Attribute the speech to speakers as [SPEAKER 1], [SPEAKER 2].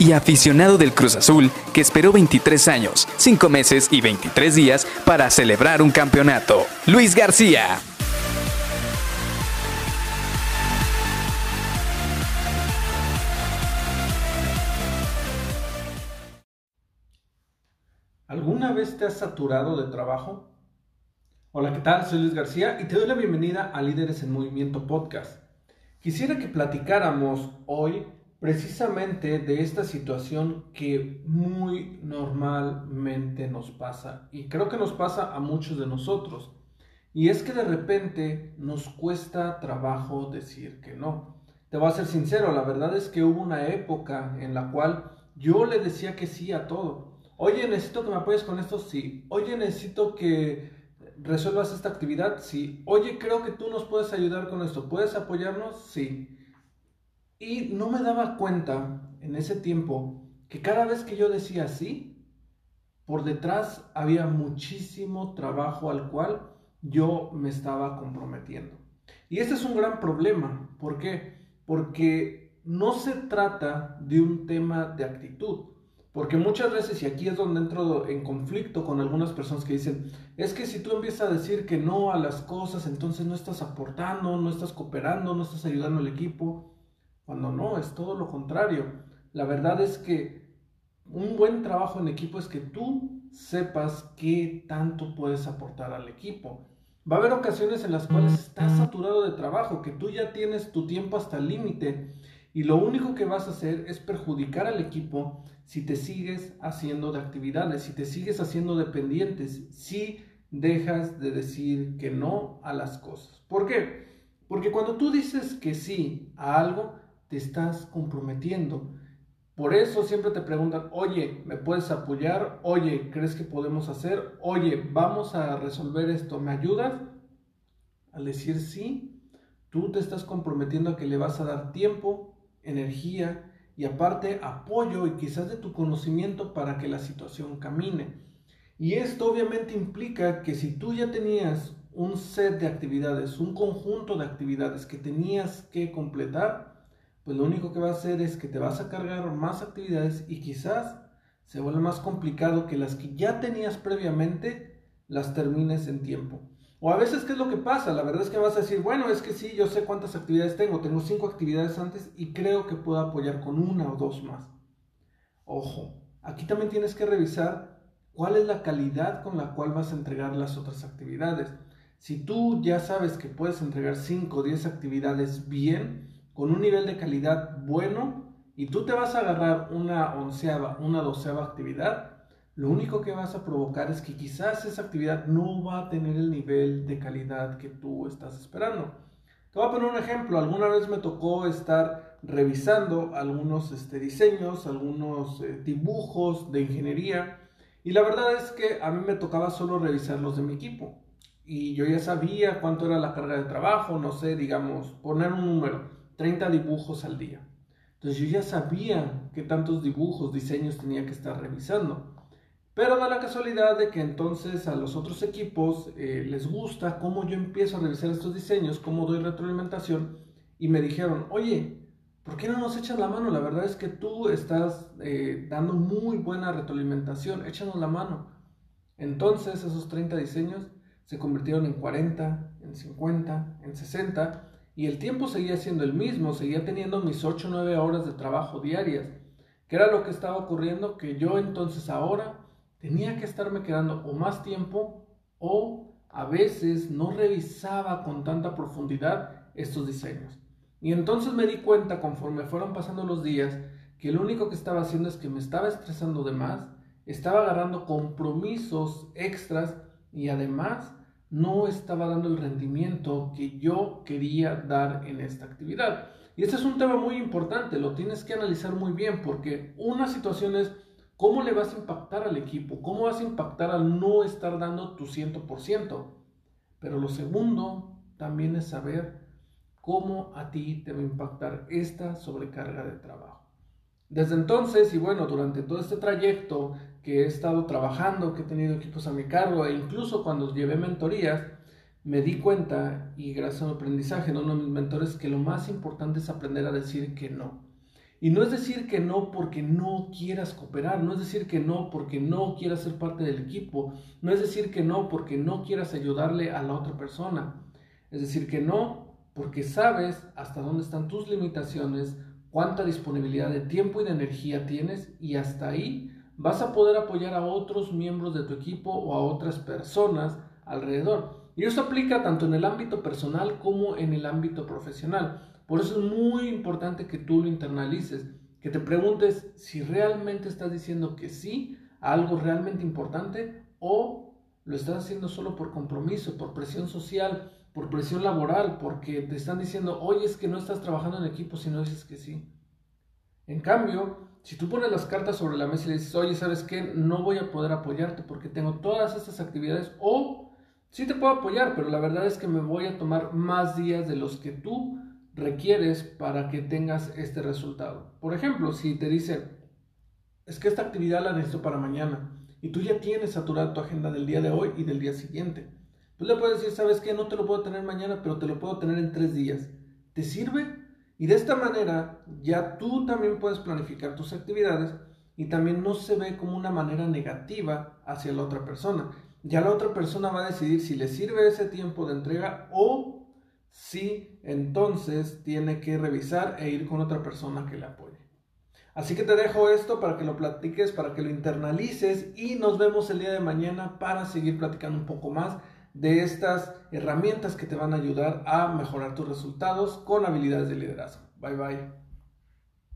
[SPEAKER 1] y aficionado del Cruz Azul que esperó 23 años, 5 meses y 23 días para celebrar un campeonato. Luis García.
[SPEAKER 2] ¿Alguna vez te has saturado de trabajo? Hola, ¿qué tal? Soy Luis García y te doy la bienvenida a Líderes en Movimiento Podcast. Quisiera que platicáramos hoy precisamente de esta situación que muy normalmente nos pasa y creo que nos pasa a muchos de nosotros. Y es que de repente nos cuesta trabajo decir que no. Te voy a ser sincero, la verdad es que hubo una época en la cual yo le decía que sí a todo. Oye, necesito que me apoyes con esto, sí. Oye, necesito que resuelvas esta actividad, sí. Oye, creo que tú nos puedes ayudar con esto. ¿Puedes apoyarnos? Sí. Y no me daba cuenta en ese tiempo que cada vez que yo decía sí, por detrás había muchísimo trabajo al cual yo me estaba comprometiendo. Y ese es un gran problema. ¿Por qué? Porque no se trata de un tema de actitud. Porque muchas veces, y aquí es donde entro en conflicto con algunas personas que dicen, es que si tú empiezas a decir que no a las cosas, entonces no estás aportando, no estás cooperando, no estás ayudando al equipo. Cuando no, es todo lo contrario. La verdad es que un buen trabajo en equipo es que tú sepas qué tanto puedes aportar al equipo. Va a haber ocasiones en las cuales estás saturado de trabajo, que tú ya tienes tu tiempo hasta el límite y lo único que vas a hacer es perjudicar al equipo si te sigues haciendo de actividades, si te sigues haciendo dependientes, si dejas de decir que no a las cosas. ¿Por qué? Porque cuando tú dices que sí a algo, te estás comprometiendo. Por eso siempre te preguntan, oye, ¿me puedes apoyar? Oye, ¿crees que podemos hacer? Oye, vamos a resolver esto, ¿me ayudas? Al decir sí, tú te estás comprometiendo a que le vas a dar tiempo, energía y aparte apoyo y quizás de tu conocimiento para que la situación camine. Y esto obviamente implica que si tú ya tenías un set de actividades, un conjunto de actividades que tenías que completar, pues lo único que va a hacer es que te vas a cargar más actividades y quizás se vuelva más complicado que las que ya tenías previamente las termines en tiempo. O a veces, ¿qué es lo que pasa? La verdad es que vas a decir, bueno, es que sí, yo sé cuántas actividades tengo, tengo cinco actividades antes y creo que puedo apoyar con una o dos más. Ojo, aquí también tienes que revisar cuál es la calidad con la cual vas a entregar las otras actividades. Si tú ya sabes que puedes entregar 5 o 10 actividades bien, con un nivel de calidad bueno y tú te vas a agarrar una onceava, una doceava actividad, lo único que vas a provocar es que quizás esa actividad no va a tener el nivel de calidad que tú estás esperando. Te voy a poner un ejemplo. Alguna vez me tocó estar revisando algunos este, diseños, algunos eh, dibujos de ingeniería y la verdad es que a mí me tocaba solo revisar los de mi equipo. Y yo ya sabía cuánto era la carga de trabajo, no sé, digamos, poner un número 30 dibujos al día. Entonces yo ya sabía qué tantos dibujos, diseños tenía que estar revisando. Pero da la casualidad de que entonces a los otros equipos eh, les gusta cómo yo empiezo a revisar estos diseños, cómo doy retroalimentación y me dijeron, oye, ¿por qué no nos echas la mano? La verdad es que tú estás eh, dando muy buena retroalimentación, échanos la mano. Entonces esos 30 diseños se convirtieron en 40, en 50, en 60 y el tiempo seguía siendo el mismo, seguía teniendo mis 8 o 9 horas de trabajo diarias. ¿Qué era lo que estaba ocurriendo? Que yo entonces ahora tenía que estarme quedando o más tiempo o a veces no revisaba con tanta profundidad estos diseños. Y entonces me di cuenta conforme fueron pasando los días que lo único que estaba haciendo es que me estaba estresando de más, estaba agarrando compromisos extras y además no estaba dando el rendimiento que yo quería dar en esta actividad. Y este es un tema muy importante, lo tienes que analizar muy bien porque una situación es cómo le vas a impactar al equipo, cómo vas a impactar al no estar dando tu 100%. Pero lo segundo también es saber cómo a ti te va a impactar esta sobrecarga de trabajo. Desde entonces, y bueno, durante todo este trayecto que he estado trabajando, que he tenido equipos a mi cargo e incluso cuando llevé mentorías, me di cuenta, y gracias a mi aprendizaje de uno de mis mentores, que lo más importante es aprender a decir que no. Y no es decir que no porque no quieras cooperar, no es decir que no porque no quieras ser parte del equipo, no es decir que no porque no quieras ayudarle a la otra persona, es decir que no porque sabes hasta dónde están tus limitaciones, cuánta disponibilidad de tiempo y de energía tienes y hasta ahí vas a poder apoyar a otros miembros de tu equipo o a otras personas alrededor. Y eso aplica tanto en el ámbito personal como en el ámbito profesional. Por eso es muy importante que tú lo internalices, que te preguntes si realmente estás diciendo que sí a algo realmente importante o lo estás haciendo solo por compromiso, por presión social, por presión laboral, porque te están diciendo, oye, es que no estás trabajando en equipo si no dices que sí. En cambio, si tú pones las cartas sobre la mesa y le dices, oye, ¿sabes qué? No voy a poder apoyarte porque tengo todas estas actividades o sí te puedo apoyar, pero la verdad es que me voy a tomar más días de los que tú requieres para que tengas este resultado. Por ejemplo, si te dice, es que esta actividad la necesito para mañana y tú ya tienes saturada tu agenda del día de hoy y del día siguiente, tú le puedes decir, sabes que no te lo puedo tener mañana, pero te lo puedo tener en tres días. ¿Te sirve? Y de esta manera ya tú también puedes planificar tus actividades y también no se ve como una manera negativa hacia la otra persona. Ya la otra persona va a decidir si le sirve ese tiempo de entrega o si entonces tiene que revisar e ir con otra persona que le apoye. Así que te dejo esto para que lo platiques, para que lo internalices y nos vemos el día de mañana para seguir platicando un poco más de estas herramientas que te van a ayudar a mejorar tus resultados con habilidades de liderazgo. Bye bye.